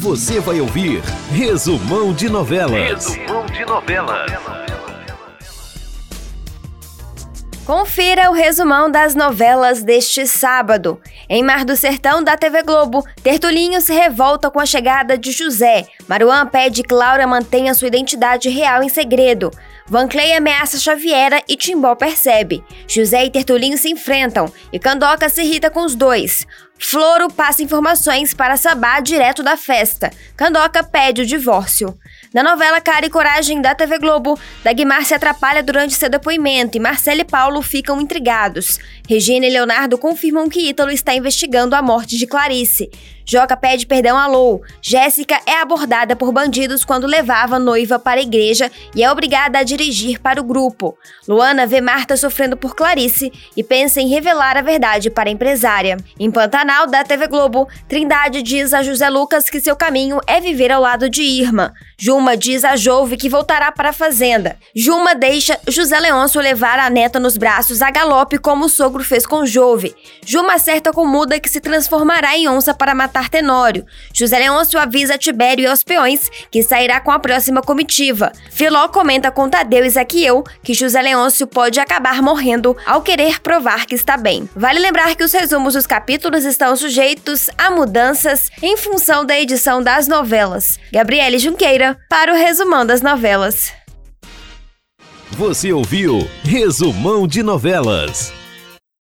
Você vai ouvir Resumão de Novelas. Resumão de Novelas. Confira o resumão das novelas deste sábado. Em Mar do Sertão, da TV Globo, Tertulinho se revolta com a chegada de José. Maruan pede que Laura mantenha sua identidade real em segredo. Van Clay ameaça Xaviera e Timbó percebe. José e Tertulinho se enfrentam e Candoca se irrita com os dois. Floro passa informações para Sabá direto da festa. Candoca pede o divórcio. Na novela Cara e Coragem da TV Globo, Dagmar se atrapalha durante seu depoimento e Marcelo e Paulo ficam intrigados. Regina e Leonardo confirmam que Ítalo está investigando a morte de Clarice. Joca pede perdão a Lou. Jéssica é abordada por bandidos quando levava a noiva para a igreja e é obrigada a dirigir para o grupo. Luana vê Marta sofrendo por Clarice e pensa em revelar a verdade para a empresária. Em Pantanal, da TV Globo, Trindade diz a José Lucas que seu caminho é viver ao lado de Irma. Juma diz a Jove que voltará para a fazenda. Juma deixa José Leôncio levar a neta nos braços a galope como o sogro fez com Jove. Juma acerta com Muda que se transformará em onça para matar Tenório. José Leôncio avisa Tibério e aos peões que sairá com a próxima comitiva. Filó comenta com Tadeu e Zaqueu que José Leôncio pode acabar morrendo ao querer provar que está bem. Vale lembrar que os resumos dos capítulos estão sujeitos a mudanças em função da edição das novelas. Gabriele Junqueira para o resumão das novelas. Você ouviu Resumão de Novelas.